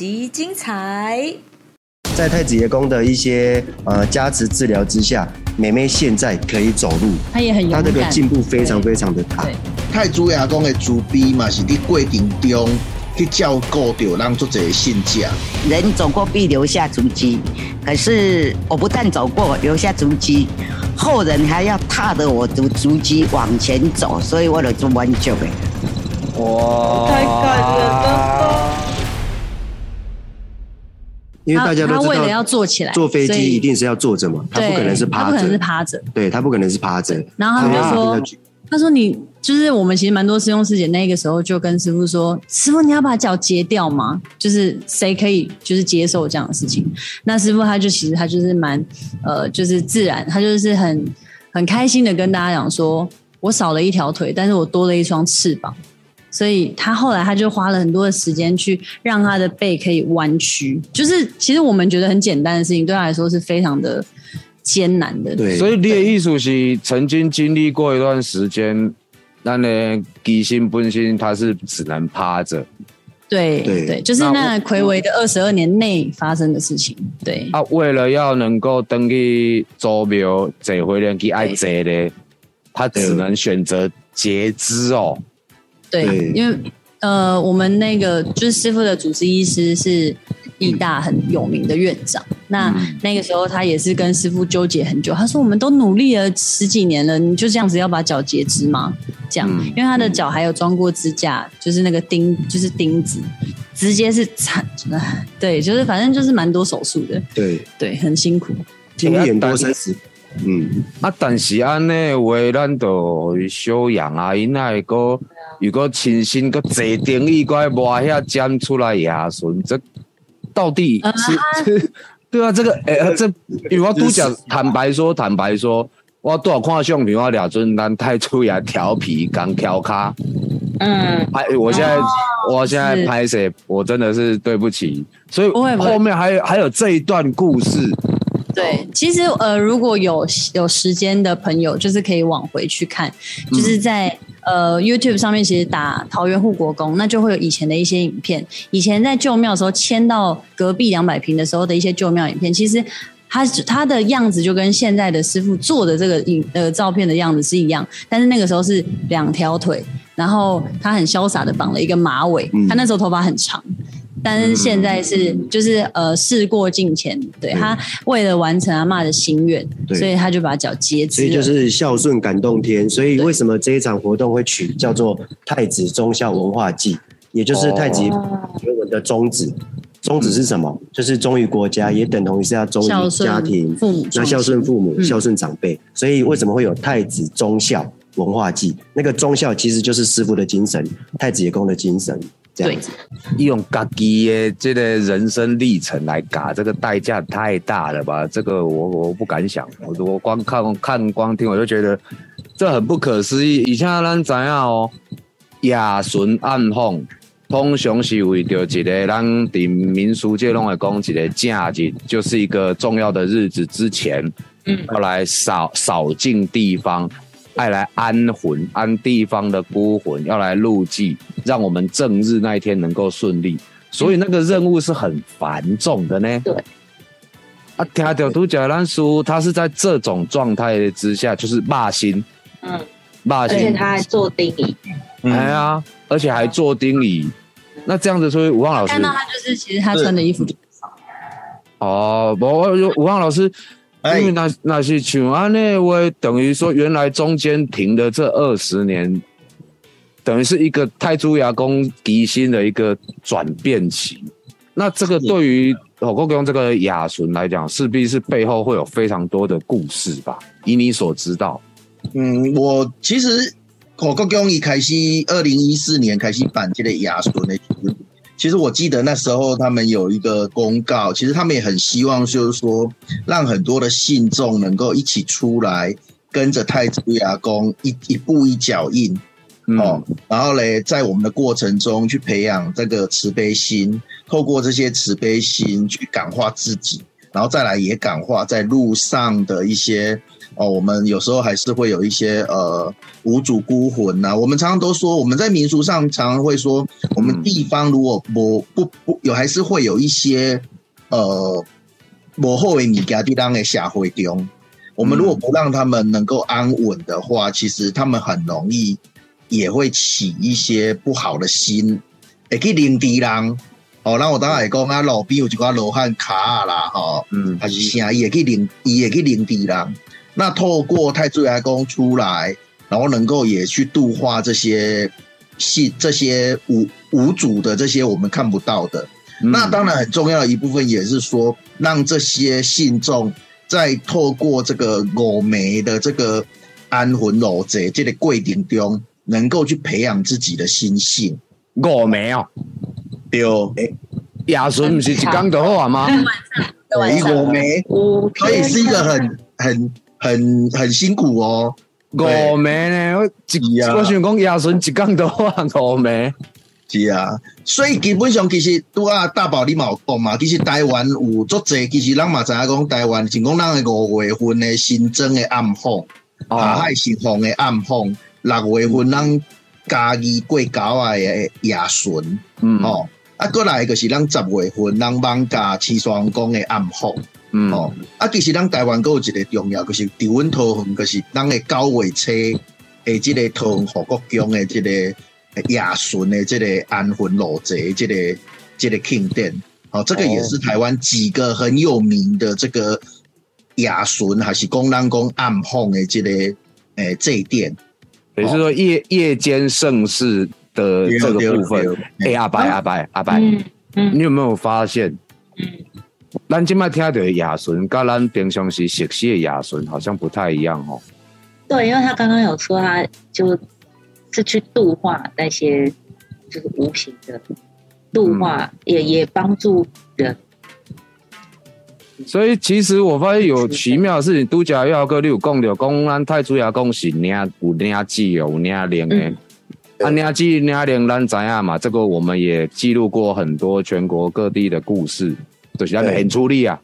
当当，本集精彩。在太子爷公的一些呃加持治疗之下，妹妹现在可以走路，她也很勇她，这个进步非常非常的大。太子爷公的慈悲嘛，是伫过程中去照顾到让作者的信者。人走过必留下足迹，可是我不但走过留下足迹，后人还要踏着我的足迹往前走，所以我就做挽救的。哇，太感人了因为大家都知他他为了要，坐起来，坐飞机一定是要坐着嘛，他不可能是趴着他不可能是，趴着。对他不可能是趴着。然后他们就说他说你就是我们其实蛮多师兄师姐那个时候就跟师傅说，师傅你要把脚截掉吗？就是谁可以就是接受这样的事情？那师傅他就其实他就是蛮呃就是自然，他就是很很开心的跟大家讲说，我少了一条腿，但是我多了一双翅膀。所以他后来他就花了很多的时间去让他的背可以弯曲，就是其实我们觉得很简单的事情，对他来说是非常的艰难的。对，所以你的艺术是曾经经历过一段时间，那呢机心本身他是只能趴着对对对，就是那魁违的二十二年内发生的事情。对，啊，为了要能够登记周庙这回来去爱坐的，他只能选择截肢哦。对，对因为呃，我们那个就是师傅的主治医师是义大很有名的院长，那、那个时候他也是跟师傅纠结很久，他说我们都努力了十几年了，你就这样子要把脚截肢吗？这样，嗯因为他的脚还有装过支架，就是那个钉，就是钉子，直接是惨，对，就是反正就是蛮多手术的，对，对，很辛苦。经历很多三十，嗯，啊，但是安尼话，咱就修养啊，因那个如果亲身个坐定椅，个摸遐尖出来牙唇，这到底是、是？对啊，这个诶、呃这因为我都讲，坦白说，坦白说，我多少看相片，我俩阵咱太出牙调皮，刚调卡。嗯，拍，我现在、我现在拍谁，我真的是对不起，所以后面还有还有这一段故事，对，其实呃，如果有有时间的朋友，就是可以往回去看，就是在、呃 YouTube 上面，其实打桃园护国公，那就会有以前的一些影片。以前在旧庙的时候，迁到隔壁两百平的时候的一些旧庙影片，其实。他他的样子就跟现在的师傅做的这个影呃照片的样子是一样，但是那个时候是两条腿，然后他很潇洒的绑了一个马尾，嗯他那时候头发很长，但是现在是就是呃事过境迁，对他为了完成阿嬷的心愿，所以他就把脚截肢了。所以就是孝顺感动天。所以为什么这一场活动会取叫做太子忠孝文化祭，也就是太极原文的宗旨。宗旨是什么？就是忠于国家，也等同于是要忠于孝顺家庭，父母那孝顺父母、嗯孝顺长辈。所以为什么会有太子忠孝文化祭？那个忠孝其实就是师傅的精神，太子爷公的精神，这样子。用家己的这个人生历程来嘎，这个代价太大了吧？这个我我不敢想，我我光看看光听我就觉得这很不可思议。以前咱知影哦，亚顺暗访通常是为着一个咱伫民俗界拢会讲一个假日，就是一个重要的日子之前，嗯要来扫扫净地方。爱来安魂，安地方的孤魂，要来入祭，让我们正日那一天能够顺利。所以那个任务是很繁重的呢。对。啊，听到独角兰叔，他是在这种状态之下，就是骂心，嗯，骂而且，他还做定义，哎呀，而且还做丁礼。那这样子，所以吴旺老师看到他就是其实他穿的衣服就哦，我我吴旺老师，哎因为那那些像安内我等于说原来中间停的这二十年，等于是一个太祖牙公吉星的一个转变期。那这个对于火锅用这个雅纯来讲，势必是背后会有非常多的故事吧？以你所知道，嗯，我其实火锅公一开始二零一四年开始办这个亚纯的其实我记得那时候他们有一个公告，其实他们也很希望就是说让很多的信众能够一起出来，跟着太子牙公一一步一脚印。嗯，哦，然后嘞，在我们的过程中去培养这个慈悲心，透过这些慈悲心去感化自己，然后再来也感化在路上的一些哦，我们有时候还是会有一些呃无主孤魂呐、我们常常都说，我们在民俗上常常会说，我们地方如果不不不有，还是会有一些呃幕后的物件地当的社会中，我们如果不让他们能够安稳的话，其实他们很容易也会起一些不好的心，会去领敌人。哦，那我当然会讲啊，路边有一寡罗汉卡啊啦，吼、嗯。还是啥，伊会去领，伊会去领地人。那透过太子爷公出来，然后能够也去度化这些信这些无无主的这些我们看不到的。嗯。那当然很重要的一部分也是说，让这些信众在透过这个五梅的这个安魂老贼这个贵顶中，能够去培养自己的心性。五暝哦，对，诶，夜巡不是一刚就好啊吗？对五梅五可以是一个很很很很辛苦哦。五暝呢，我一是啊。我想讲亚顺一天就好啊，五暝。是啊，所以基本上其实拄啊大宝你嘛有讲嘛，其实台湾有足济，其实咱嘛知影讲台湾，像讲咱的五月份的新增的暗访，哦。下海新风的暗访，六月份咱家己过九啊的夜巡，嗯。哦，啊，过来就是咱十月份咱放假七双宫的暗风，嗯哦，啊，其实咱台湾还有一个重要，就是调温桃园，就是咱的九月初的这个桃园护国宫的这个夜巡的这个安魂路贼，这个这个庆典，哦，这个也是台湾几个很有名的这个夜巡，还是讲咱讲暗访的这个诶祭典。也就是说夜夜间盛世的这个部分。哎，阿白阿白阿白，嗯嗯你有没有发现？嗯，咱今麦听到的夜巡，跟咱平常时熟悉的夜巡好像不太一样哦。对，因为他刚刚有说他就是去度化那些就是无形的度化，也也帮助人。所以其实我发现有奇妙的事情，都假要个你有讲到，讲咱太子爷讲是领有领记哦，有领灵的。嗯啊，领记领灵，咱知影嘛？这个我们也记录过很多全国各地的故事，就是咱的很出力啊，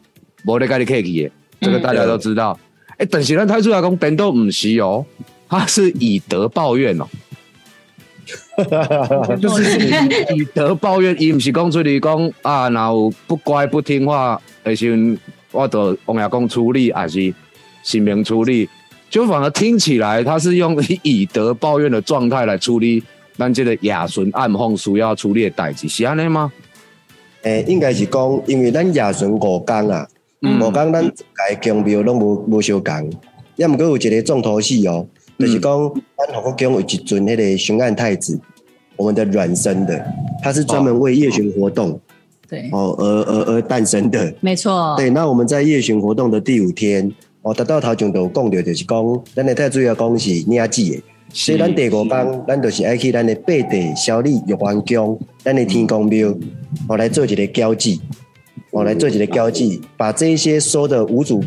无咧甲你客气的，这个大家都知道。哎、但是咱太子爷讲，等都唔是哦，他是以德报怨哦。就是以德报怨，伊毋是讲出去讲啊，若有不乖不听话的时阵，我就王爷公处理，还是新明处理，就反而听起来他是用以德报怨的状态来处理咱这个亚顺暗访需要处理的代志，是安尼吗？诶、应该是讲，因为咱夜巡五工啊，嗯。五工咱家宫庙拢无无相共，也毋过有一个重头戏哦，就是讲咱护国宫有一尊迄个巡按太子，我们的阮生的，他是专门为夜巡活动对，哦而而而诞生的。没错，对，那我们在夜巡活动的第五天，哦，达到头前就有讲到，就是讲咱的太主要讲是领旨的，所以咱第五帮，咱就是爱去咱的八地、小李、玉皇宫、咱的天宫庙，哦，来做一个交际，哦，来做一个交际，把这一些收的无主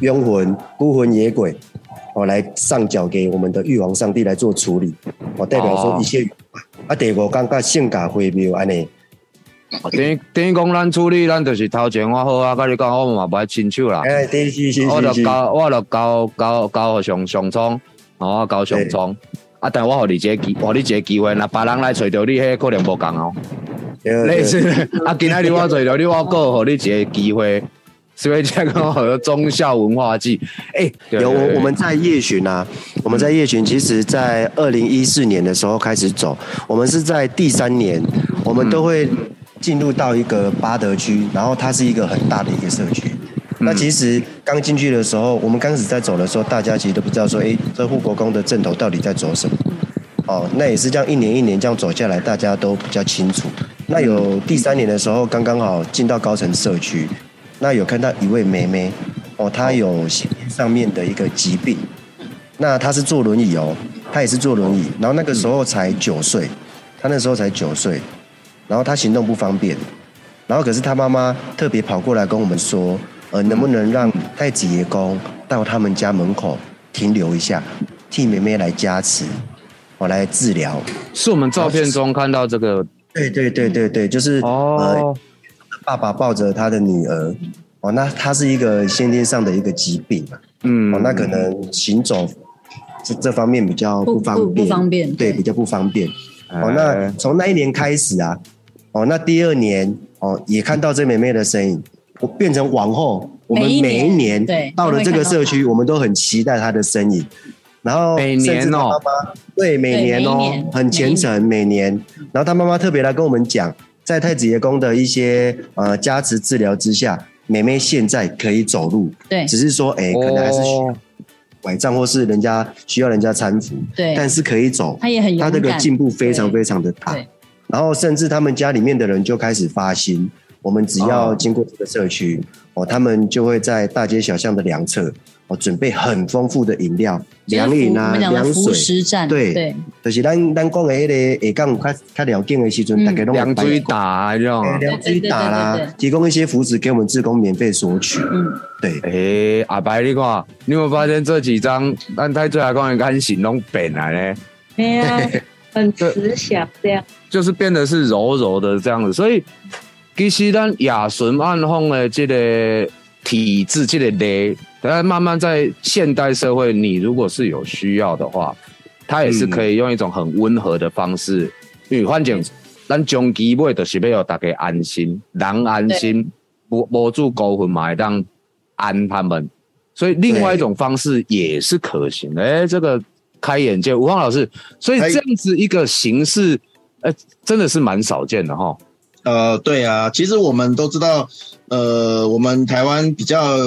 冤魂、孤魂野鬼，哦，来上缴给我们的玉皇上帝来做处理，哦，代表说一切。啊，第五天甲圣家会庙安尼，等于等于讲咱处理，咱就是头前我好啊，甲你讲，我嘛不爱亲手啦。哎，对，是是我是我，就交，我就交交交互上上苍，哦，我交上苍。啊，但我互你一个机，互你一个机会，若别人来找着你，迄可能无共哦。类似，啊，今仔日我找着你，我过互你一个机会，所以这个和忠孝文化祭，哎、对有我我们在夜巡啊，我们在夜巡，其实在二零一四年的时候开始走，我们是在第三年，我们都会进入到一个巴德区，然后它是一个很大的一个社区。那其实刚进去的时候，我们刚开始在走的时候，大家其实都不知道说，哎，这护国公的阵头到底在走什么。哦，那也是这样一年一年这样走下来，大家都比较清楚。那有第三年的时候，刚刚好进到高层社区，那有看到一位妹妹，哦，她有上面的一个疾病，那她是坐轮椅哦，她也是坐轮椅，然后那个时候才九岁，她那时候才九岁，然后她行动不方便，然后可是她妈妈特别跑过来跟我们说，呃，能不能让太子爷公到他们家门口停留一下，替妹妹来加持，我、来治疗。是我们照片中看到这个？对对对对对，就是、呃，哦，爸爸抱着他的女儿，哦，那他是一个先天上的一个疾病嘛，嗯。哦，那可能行走这这方面比较不方便，不不方便对，比较不方便。哦，哎那从那一年开始啊，哦，那第二年哦，也看到这妹妹的身影，我变成往后，我们每一年到了这个社区，我们都很期待她的身影。然后每年哦。她妈妈对，每年哦很虔诚，每年。然后他妈妈特别来跟我们讲，在太子爷宫的一些呃加持治疗之下，妹妹现在可以走路，对。只是说哎，可能还是需要哦拐杖或是人家需要人家搀扶，对。但是可以走，他也很勇他敢，这个进步非常非常的大。然后甚至他们家里面的人就开始发心，我们只要经过这个社区，哦，他们就会在大街小巷的两侧，哦，准备很丰富的饮料、就是凉饮啊、凉水。对对就是咱咱讲的迄个下港有较较了解的时阵，嗯大家都两追打这种。哎凉水打啦提供一些福祉给我们志工免费索取。嗯，对，诶、阿白，你看，你有没有发现这几张咱太最来讲的干形拢变来呢？对啊，很慈祥这样。就是变得是柔柔的这样子，所以其实咱亚纯暗红的这个体质，这个类，但慢慢在现代社会，你如果是有需要的话，它也是可以用一种很温和的方式，因为反正咱终极尾就是要有大家安心，人安心，无无住高分嘛，会当安他们，所以另外一种方式也是可行的。哎、这个开眼界，吴芳老师，所以哎这样子一个形式，呃，真的是蛮少见的哈。呃，对啊，其实我们都知道，呃，我们台湾比较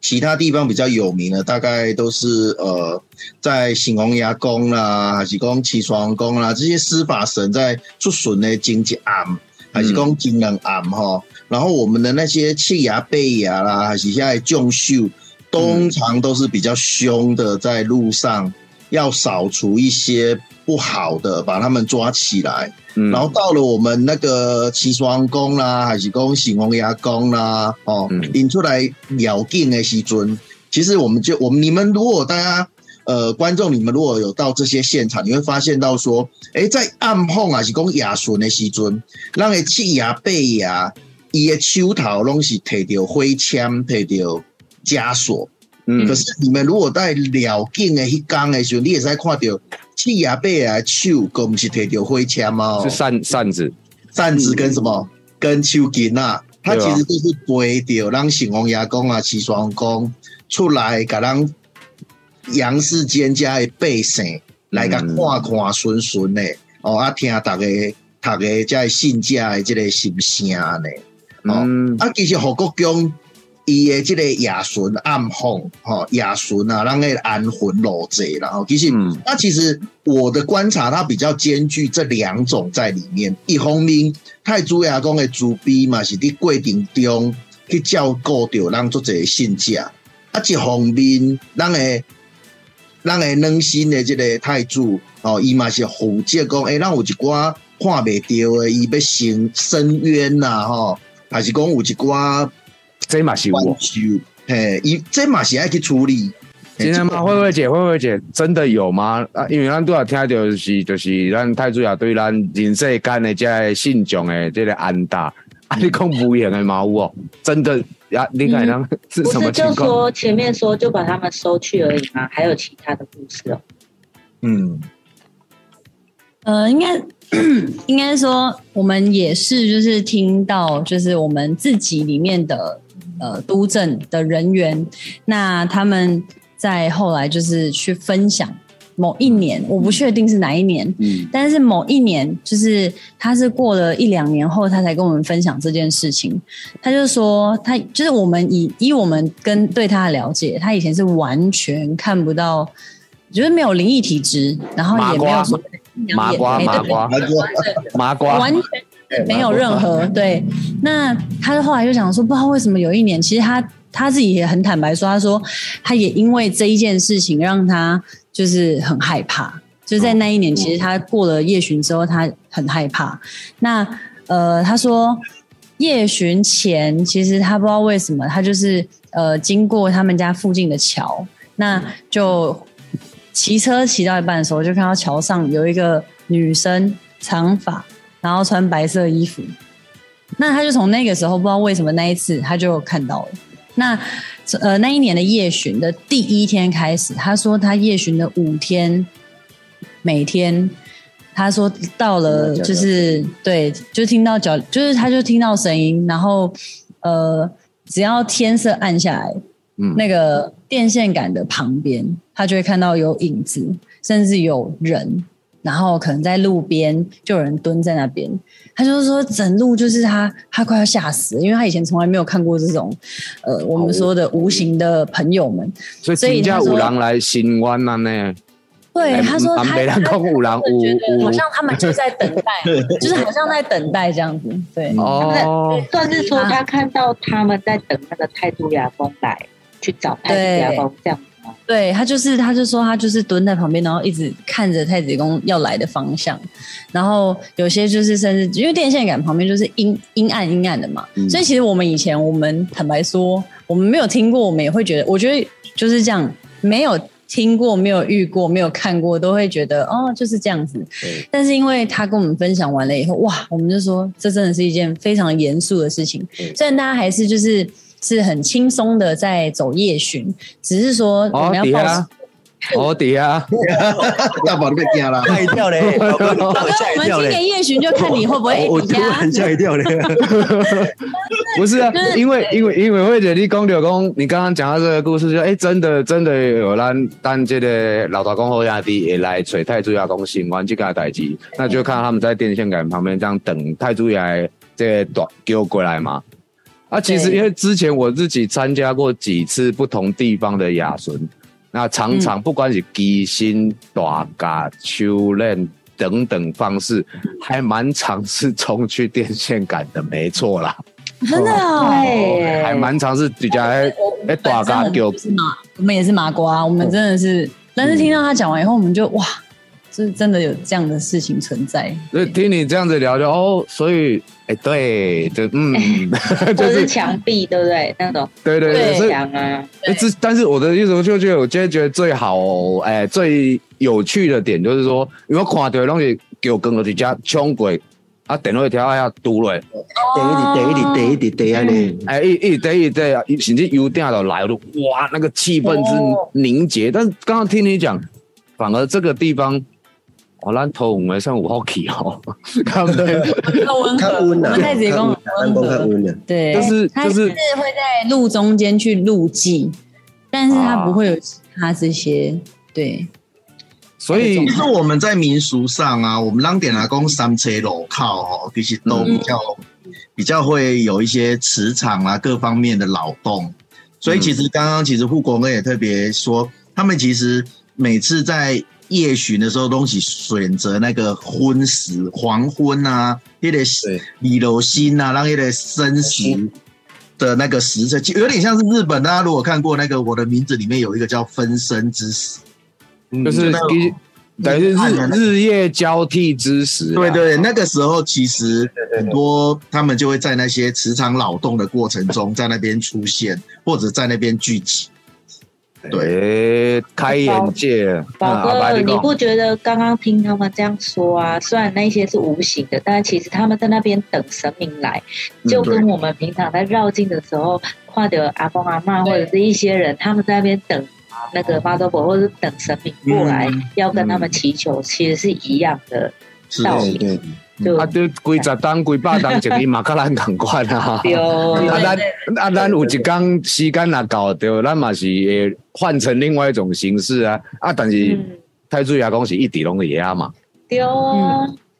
其他地方比较有名的，大概都是呃，在醒红牙宫啦，还是讲起床宫啦，这些司法神在出巡的经济案，还是讲金人案哈。然后我们的那些气牙、背牙啦，还是现在重秀，通常都是比较凶的，在路上要扫除一些不好的，把他们抓起来。嗯，然后到了我们那个齐双宫啦，还是讲醒红牙宫啦，哦嗯，引出来了境的时尊，其实我们就我们你们如果大家呃观众你们如果有到这些现场，你会发现到说，哎，在暗碰还是讲牙顺的时阵，咱的气牙背牙，伊的手头拢是摕着灰枪，摕着枷锁。嗯可是你们如果在了境的迄缸的时候，你也是看到气牙背啊手，个不是摕着灰签吗？哦是扇扇子，扇子跟什么？跟秋瑾啊，它其实都是背着让醒王爷公啊、齐双公出来，甲咱杨世间家的百姓来甲看看顺顺的哦，啊听大家读的这信家的这个心声呢。哦嗯，啊，其实何国强伊的即个亚顺暗红，吼亚顺啊，让个安魂落济然后其实。嗯那其实我的观察，它比较兼具这两种在里面。一方面，太祖爷公的主逼嘛，是伫过程中去照顾着咱做这个信者；啊，一方面，咱的咱的软心的即个太祖哦，伊嘛是负责讲，诶、咱有一寡看袂着的，伊要伸伸冤呐，吼，还是讲有一寡这嘛是关我。注，嘿，伊这嘛是爱去处理。嘿今天吗？慧慧姐，慧慧姐，真的有吗？啊，因为咱都要听到就是就是咱太主要对咱人世间的这个信众的这个安大，啊，你讲无言的嘛有哦，真的呀，你看咱是不是就什么情况？说前面说就把他们收去而已吗？还有其他的故事哦。嗯，呃，应该 应该说，我们也是就是听到，就是我们自己里面的呃督政的人员，那他们在后来就是去分享某一年，我不确定是哪一年，嗯但是某一年，就是他是过了一两年后，他才跟我们分享这件事情。他就说，他就是我们以以我们跟对他的了解，他以前是完全看不到，就是没有灵异体质，然后也没有所谓的阴阳麻瓜麻瓜麻瓜，完全没有任何对。那他后来就想说，不知道为什么有一年，其实他他自己也很坦白说，他说他也因为这一件事情让他就是很害怕。就在那一年，其实他过了夜巡之后，他很害怕。那呃，他说夜巡前，其实他不知道为什么，他就是呃经过他们家附近的桥，那就骑车骑到一半的时候，就看到桥上有一个女生，长发，然后穿白色衣服。那他就从那个时候不知道为什么那一次他就看到了。那呃那一年的夜巡的第一天开始，他说他夜巡的五天，每天他说到了就是对，就听到脚，就是他就听到声音，然后呃只要天色暗下来，嗯那个电线杆的旁边，他就会看到有影子，甚至有人，然后可能在路边就有人蹲在那边。他就是说，整路就是他，他快要吓死，因为他以前从来没有看过这种，呃，我们说的无形的朋友们。所以所以真正他说有人来新湾了呢？对，哎他说他南北人他好像他们就在等待，就是好像在等待这样子。对，哦，算是说他看到他们在等那个太祖牙公来去找太祖牙公这样？对他就是，他就说他就是蹲在旁边，然后一直看着太子宫要来的方向，然后有些就是甚至因为电线杆旁边就是阴阴暗阴暗的嘛，所以其实我们以前我们坦白说，我们没有听过，我们也会觉得，我觉得就是这样，没有听过、没有遇过、没有看过，都会觉得哦就是这样子。但是因为他跟我们分享完了以后，哇，我们就说这真的是一件非常严肃的事情。虽然大家还是就是是很轻松的在走夜巡，只是说我哦们要保底下，哦底下，大宝都被惊了。吓一跳嘞，我吓我们今年夜巡就看你会不会 我我突然吓一跳嘞，不是啊就是，因为因为因为慧姐你讲就讲，你刚刚讲到这个故事，就哎、真的真的有咱咱这个老大公后兄弟也来找太祖爷公新完这个代志，那就看他们在电线杆旁边这样等太祖爷这个短丢过来嘛。啊，其实因为之前我自己参加过几次不同地方的雅巡，那常常不管是基薪、大嘎、秋练等等方式，还蛮尝试冲去电线杆的，没错啦。真的哦。对，还蛮常是比较哎哎大家叫就是麻，我们也是麻瓜，我们真的是，但是听到他讲完以后，我们就哇，这真的有这样的事情存在。所以听你这样子聊就哦，所以哎对，就嗯，就是墙壁，对不对？那种对对对，是墙啊，哎这但是我的意思我就觉得我今天觉得最好哎最有趣的点就是说，因为我看到的东西给我跟我去家冲过啊，电话条下堵落，第一滴第一滴第一滴第一嘞，哎一一对一对，甚至油电都来了，哇，那个气氛之凝结。但是刚刚听你讲，反而这个地方。哦，咱头五没算五号起哦，看温和，较温啊我们太子宫较很温和，对，就是他就是会在路中间去路祭，但是他不会有其他这些，对，所以其实我们在民俗上啊，我们让点来讲三车路靠哦，其实都比较、比较会有一些磁场啊各方面的劳动，所以其实刚刚其实护国哥也特别说，他们其实每次在夜巡的时候，东西选择那个昏时、黄昏啊，那个对李楼星啊，让那个生时的那个时辰，就有点像是日本。大家如果看过那个《我的名字》里面有一个叫分身之时，嗯就是那等于是日日夜交替之时啊，对对，那个时候其实很多他们就会在那些磁场扰动的过程中，在那边出现，或者在那边聚集。对，开眼界。宝哥，你不觉得刚刚听他们这样说啊？虽然那些是无形的，但其实他们在那边等神明来，就跟我们平常在绕境的时候，看到阿公阿妈或者是一些人，他们在那边等那个妈祖婆，或者是等神明过来，嗯要跟他们祈求，其实是一样的道理。对对，就啊，对，几十单、几百单，一个马克兰同款啊。丢啊，咱啊，咱有一工时间若到着，咱嘛是会换成另外一种形式啊。啊，但是嗯太祖爷公是一底拢是遐嘛。对啊，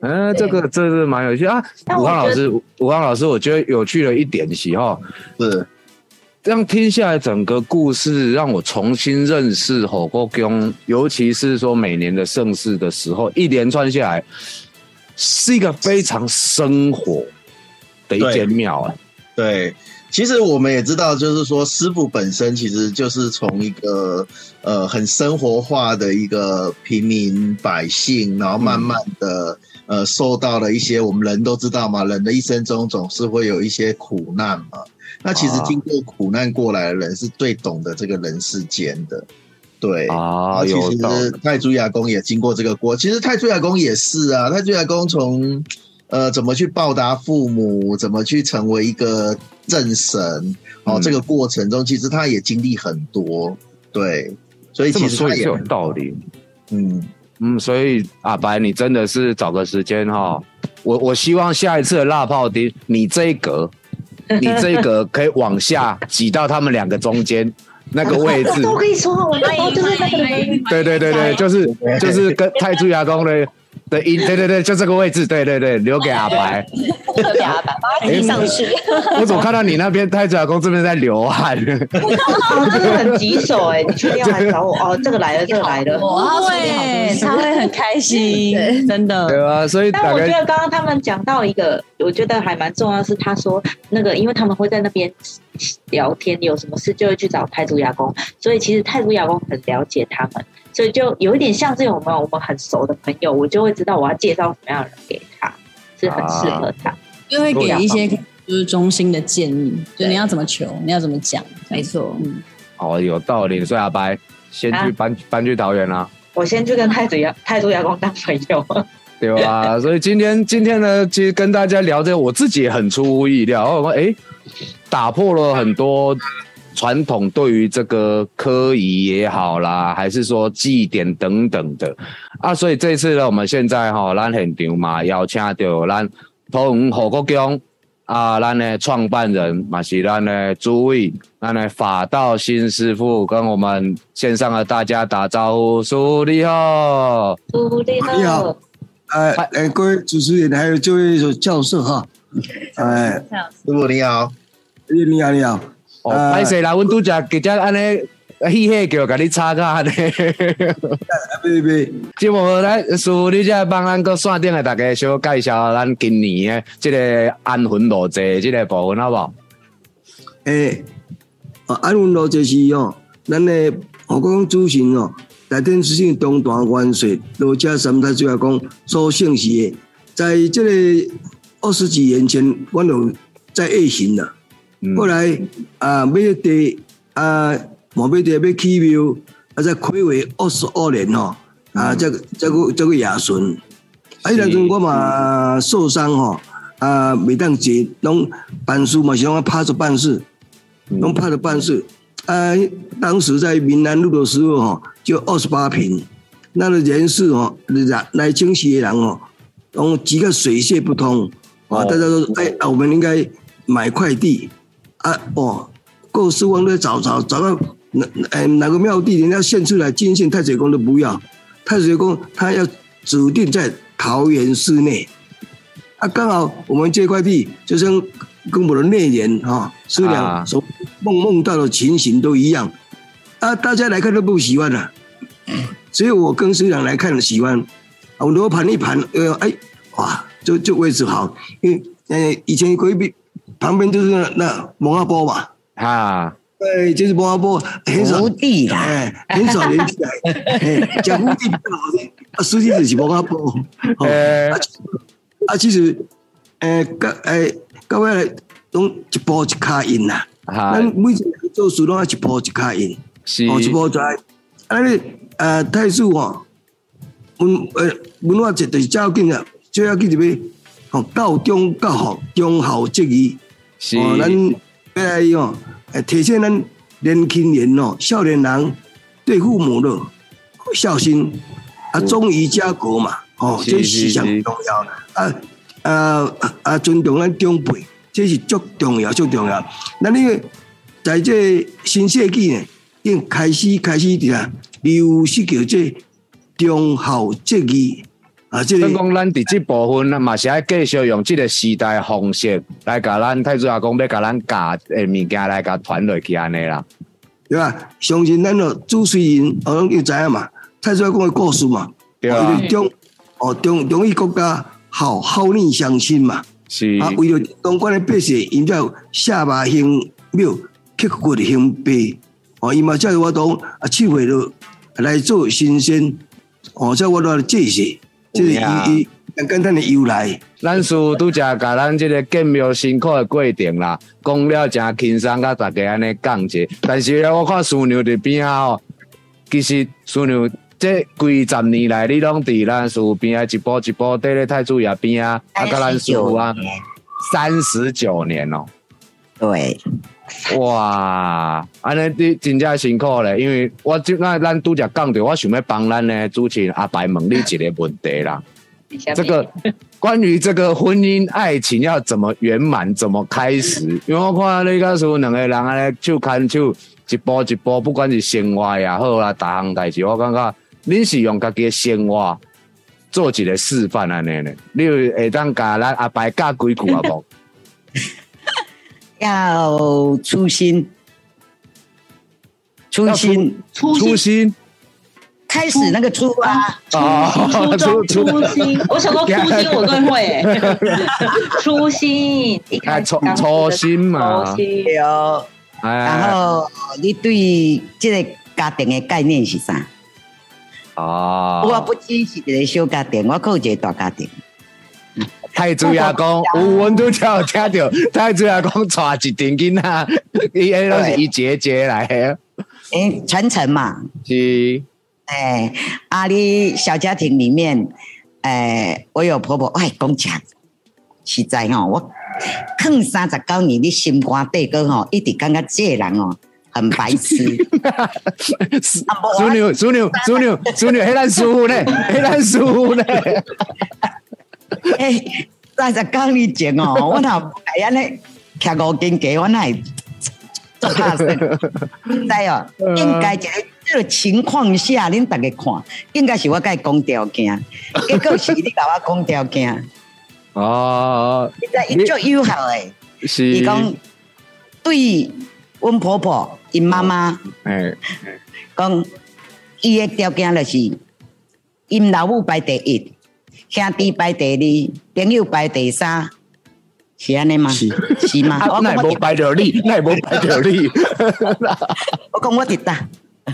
嗯，这个这是蛮有趣啊。但我觉得武汉老师，武汉老师，我觉得有趣的一点是哈，是，这样听下来，整个故事让我重新认识火锅宫，尤其是说每年的盛世的时候，一连串下来，是一个非常生活的一间庙啊。对。其实我们也知道，就是说师傅本身其实就是从一个呃很生活化的一个平民百姓，然后慢慢的、呃受到了一些我们人都知道嘛，人的一生中总是会有一些苦难嘛。那其实啊经过苦难过来的人是最懂得这个人世间的，对啊，其实太祖亚公也经过这个锅，其实泰铢亚公也是啊，泰铢亚公从呃，怎么去报答父母，怎么去成为一个正神，哦，嗯。这个过程中，其实他也经历很多，对，所以其实他也说也有道理。嗯，嗯，所以阿白，你真的是找个时间哈，我我希望下一次的辣炮丁，你这一格，你这一格可以往下挤到他们两个中间那个位置。我跟你说，我那时候就是那个人，对对对对，就是就是跟 太祖牙公的的音，对对对，就这个位置，对对对，留给阿白。留给阿爸爸可以上去，我怎么看到你那边太祖牙公这边在流汗？哦，真的很棘手哎！你确定要来找我？哦，这个来了，这个来了。他会，他会很开心，真的。对啊？所以但我觉得刚刚他们讲到一个，我觉得还蛮重要是，他说那个，因为他们会在那边聊天，有什么事就会去找太祖牙公，所以其实太祖牙公很了解他们，所以就有一点像是我们我们很熟的朋友，我就会知道我要介绍什么样的人给他，是很适合他。就会给一些就是中心的建议，就你要怎么求，你要怎么讲，没错，嗯，哦有道理，所以阿白先去啊搬搬去桃园啦。我先去跟太祖牙太祖牙公当朋友，对吧？所以今天今天呢，其实跟大家聊这个，我自己也很出乎意料。我说，哎，打破了很多传统对于这个科仪也好啦，还是说祭典等等的。啊。所以这次呢，我们现在哈、咱现场嘛，邀请到咱桃园火国宫啊，咱的创办人嘛是咱的诸位，咱的法道新师傅跟我们线上的大家打招呼，师傅你好。朱丽你好呃呃，各位主持人还有这位教授哈，哎，师傅你好，你你好你好，哦，呃歹势啦，阮拄则直接安尼戏戏叫甲你插到安尼，别别，即无来师傅，你则帮咱个线顶的大家小介绍咱今年的即个安魂路祭即个部分好不好？诶，啊，安魂路就是哦，咱的我讲主神哦，大天之性东大元帅罗家三太主要讲所姓氏的，在这个二十几年前，我有在夜行了。嗯后来啊，买地啊，毛买地要起庙，啊，在魁为二十二年吼，啊，这个这个这个亚顺，啊，迄阵阵我嘛受伤吼，啊，每当坐，拢办事嘛是拢趴着办事，拢趴着办事。啊，当时在闽南路的时候吼，就二十八平，那个人事吼来来清洗的人哦，拢几个水泄不通，啊，哦大家都说哎，啊我们应该买块地。啊哦，够师傅在找找找到哪哎哪个庙地，人家献出来金线太水宫都不要，太水宫他要指定在桃园市内，啊刚好我们这块地就像跟我的内人哈师啊。娘所梦梦到的情形都一样，啊大家来看都不喜欢了、只有我跟师娘来看喜欢，啊我罗盘一盘，呃哎哇就就位置好，因为呃以前隔壁。旁边就是那那蒙阿波嘛，哈，对，就是蒙阿波，很少。福地啦，哎，很少人起来，哎，讲福地比较好听，啊，实际就是蒙阿波，哦，诶啊，啊，其实，诶，各诶，到尾来拢一步一卡印啦，哈咱每一个人做事拢要一步一卡印，是。哦，一步在，啊，你呃，太子哦，文呃文化节就是照紧啊，最要紧就要哦，教中教学，忠孝节义。是。哦，咱要来哦，诶，体现咱年轻人哦，少年人对父母的孝心啊，忠于家国嘛，哦，这是上是。重要啊啊啊，尊重咱长辈，这是足重要，足重要。咱呢，在这新世纪呢，已经开始开始伫啊，流失叫这忠孝节义啊，这个所以讲，咱伫即部分，咱嘛是爱继续用即个时代的方式来甲咱太子阿公要甲咱教诶物件来甲传落去安尼啦。对吧？相信咱个主持人，哦，拢又知影嘛，太主要讲的故事嘛，对啊为了中哦中中意国家好好逆相亲嘛，是啊，为了当官诶百姓，因才有下巴行庙，刻骨行碑，哦，伊嘛才有法度啊，七岁了来做新鲜，哦，才有法度这些，这是伊伊简简单的由来。咱师傅拄则甲咱即个建庙辛苦的过程啦，讲了真轻松，甲大家安尼讲者。但是咧，我看师娘伫边啊吼，其实师娘这几十年来，你拢伫咱师傅边啊，一步一步伫咧太祖爷边啊，啊，甲咱师傅啊，三十九年哦。对，哇，安尼你真正辛苦咧，因为我即那咱拄则讲着，我想要帮咱的主持人阿白问你一个问题啦。这个 关于这个婚姻爱情要怎么圆满，怎么开始？因为我看你告诉两个人安尼手牵手，一步一步，不管是生活也好啊，逐项代志，我感觉恁是用家己的生活做一个示范安尼咧。你有会当甲咱阿白教几句啊无？要初心，初心，初心。开始那个初啊，初中初心，我想到初心我更会，初心，一开初初心嘛，有，然后你对这个家庭的概念是啥？哦，我不只是一个小家庭，我有一个大家庭。太子爷公，有阮拄才有听到，太子爷公带一顶囡仔，伊迄拢是一节节来诶，诶，传承嘛，是。哎，阿里小家庭里面，哎，我有婆婆爱讲讲，实在吼，我坑三十九年，你心肝底哥吼，一直感觉这人哦，很白痴。淑女，淑女，淑女，淑女，黑咱师傅呢？黑咱师傅呢？哎，三十九年前哦，我头哎安尼徛五斤鸡，我那做怕死，知哦，应该一个。这个情况下，恁大家看，应该是我该讲条件，结果是你甲我讲条件。哦，现在伊足有效诶，伊讲对阮婆婆、因妈妈，哎，讲伊诶条件就是，因老母排第一，兄弟排第二，朋友排第三，是安尼吗？是是吗？我那无排着你，那无排着你。我讲我直答。我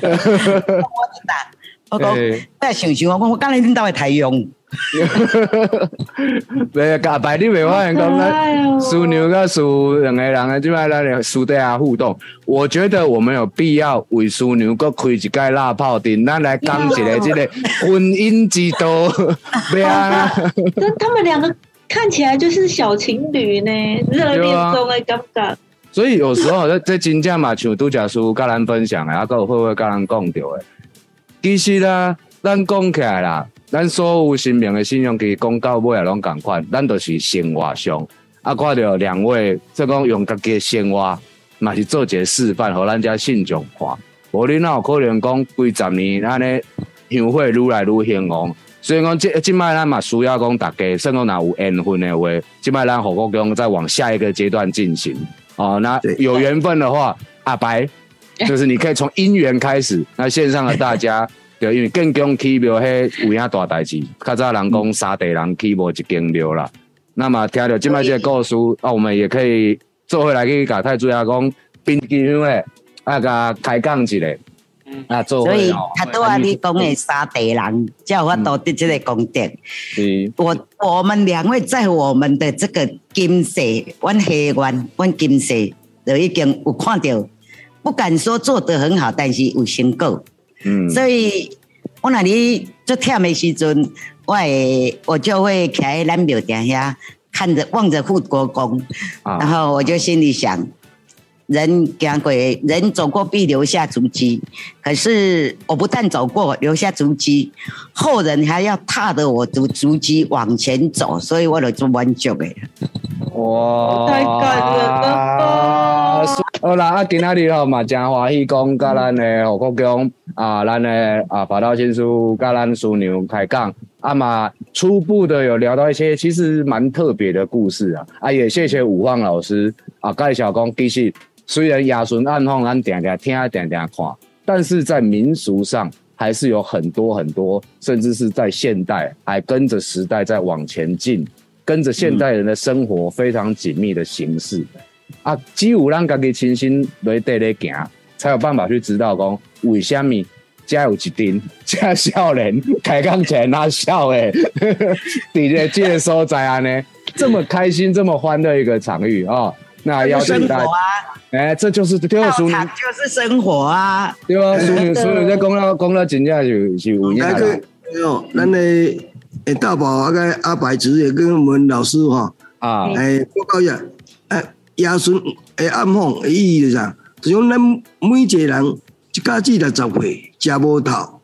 答，我讲，再想想，我讲我刚才领导的太用。对，加白你未发现讲咱苏牛跟苏两个人啊，即摆咱俩苏底下互动，我觉得我们有必要为苏牛搁开一盖辣炮店，咱来讲一个这个婚姻之道。对啊，但他们两个看起来就是小情侣呢，热恋中的感觉。所以有时候在在真正嘛，像拄假书甲咱分享的，啊，个会不会甲咱讲到的？其实啦，咱讲起来啦，咱所有生命的信用其实讲到尾也拢共款，咱都是生活上啊，看到两位即讲用家己的生活嘛是做一个示范，互咱遮信众看。无你哪有可能讲几十年安尼香火愈来愈兴旺？所以讲即即摆咱嘛需要讲大家，甚至若有缘分的话，即摆咱何国公再往下一个阶段进行。哦，那有缘分的话，阿白，就是你可以从姻缘开始。那线上的大家，对，因为更讲起庙迄有影大代志，较早人讲沙地人起无一间庙啦。那么听到今麦这个故事，啊，我们也可以做回来去甲太主要讲，并因为啊甲开讲一下。啊，做所以他都话你讲的沙地人，叫我多得这个功德。我我们两位在我们的这个金色，阮黑湾，阮金色就已经有看到，不敢说做得很好，但是有成果。嗯，所以我那里做忝的时阵，我会我就会徛在咱庙顶下，看着望着护国公，然后我就心里想。人讲过，人走过必留下足迹。可是我不但走过留下足迹，后人还要踏着我的足迹往前走，所以我就做完脚的。哇！太感人了！好啦，啊，今仔日吼嘛，真欢喜讲，甲咱的何国强啊，咱的啊，法道先生，甲咱叔娘开讲，啊嘛，初步的有聊到一些其实蛮特别的故事啊，啊，也谢谢武放老师啊，介绍讲其实。虽然亚顺暗放咱点点听点点看，但是在民俗上还是有很多很多，甚至是在现代还跟着时代在往前进，跟着现代人的生活非常紧密的形式啊，只有让家己亲身来带来行，才有办法去知道讲为什么家有一丁家少年开讲起来那笑诶，底下这个所在啊呢，这么开心这么欢乐一个场域啊，那邀请大家。哎，这就是对啊，淑女就是生活啊，对啊，淑女淑女在讲了讲了，真正是是有影啦。哦，咱的诶大宝啊个阿白子也跟我们老师哈啊，诶报告一下，诶亚顺诶暗访诶意义是啥？就讲咱每一个人一家子六十岁，食无头，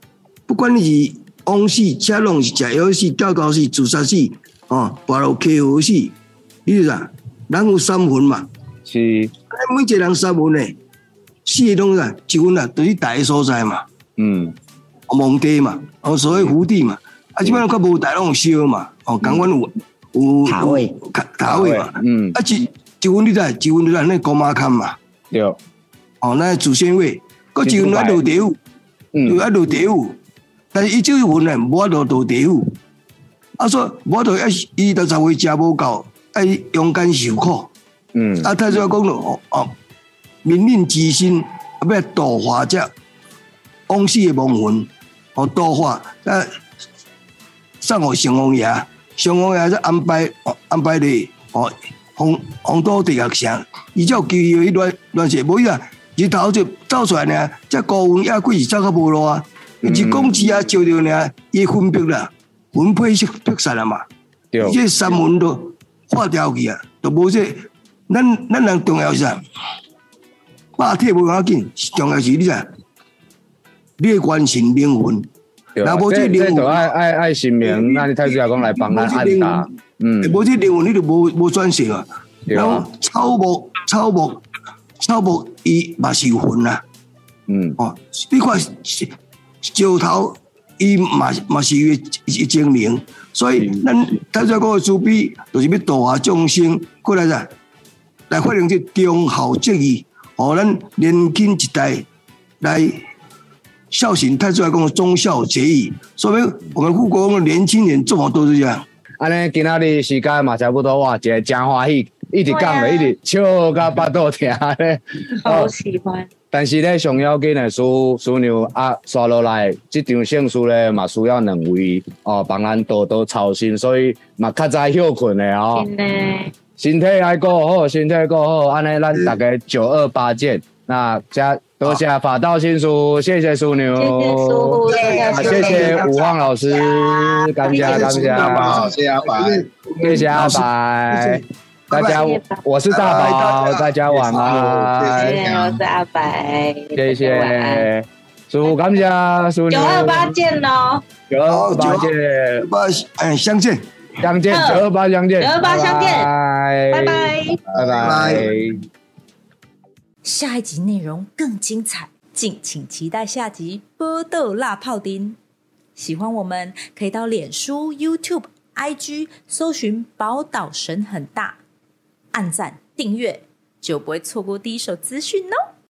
不管你是往死、车拢是食药死、吊高死、自杀死，哦，跋落溪河死，你是啥？人有三分嘛？是。每一个人三分诶，死诶拢是一魂啊，就是大个所在嘛。嗯。墓地嘛，哦，所谓福地嘛，啊，即摆较无大拢烧嘛，哦，港湾有有塔位，塔位嘛，嗯，啊，一一分你知，一分你知，那高马坎嘛，对，哦，那祖先位，个一分来落地府，嗯，来落地府，但是伊这一份呢，无法落落地府，啊，说无得一伊到十岁食无够，爱勇敢受苦，嗯，啊，他就讲咯，哦，民令之心，啊，要度化者往事的亡魂。哦，度化啊，上好上王爷，上王爷在安排安排的哦，红红都地下城，伊照机要去乱乱写，无伊啊，日头就走出来呢，这高温野鬼是走较无路啊，一公鸡啊照着呢，伊分别啦，分配是劈散了嘛，对，这三门都化掉去啊，都无这，咱咱人重要是啥？霸体无要紧，重要是你啥？列关心灵魂，那无这灵魂爱爱爱神明，那你太子爷公来帮咱嗯，无这灵魂你就无无转世啊。然后草木草木草木伊嘛是有魂啊，嗯，哦，你看石头伊嘛嘛是有精灵，所以咱太子爷公的慈悲，就是要度化众生过来噻，来发扬这忠孝节义，互咱年轻一代来。孝行太出来讲忠孝节义，说明我们护国公的年轻人做么都是这样。安尼今仔日时间嘛差不多哇，一个真欢喜，一直讲咧，一直笑到巴肚疼咧。好喜欢。但是咧，上要紧的叔叔牛啊，刷落来这场胜输咧嘛，需要两位哦帮咱多多操心，所以嘛较早休困的哦。身体还够好，身体够好，安尼咱大概九二八见。那加。多谢法道新书，谢谢枢纽，谢谢武旺老师，感谢感谢，谢谢阿白，谢谢阿白，大家我是大宝，大家晚安，谢谢我是阿白，谢谢，祝福感谢枢纽，九二八见喽，九二八见，八哎相见。相见，九二八相见，九二八相见，拜拜。拜拜。下一集内容更精彩，敬请期待下集《波豆辣泡丁》。喜欢我们可以到脸书、YouTube、IG 搜寻“宝岛神很大”，按赞订阅就不会错过第一手资讯哦。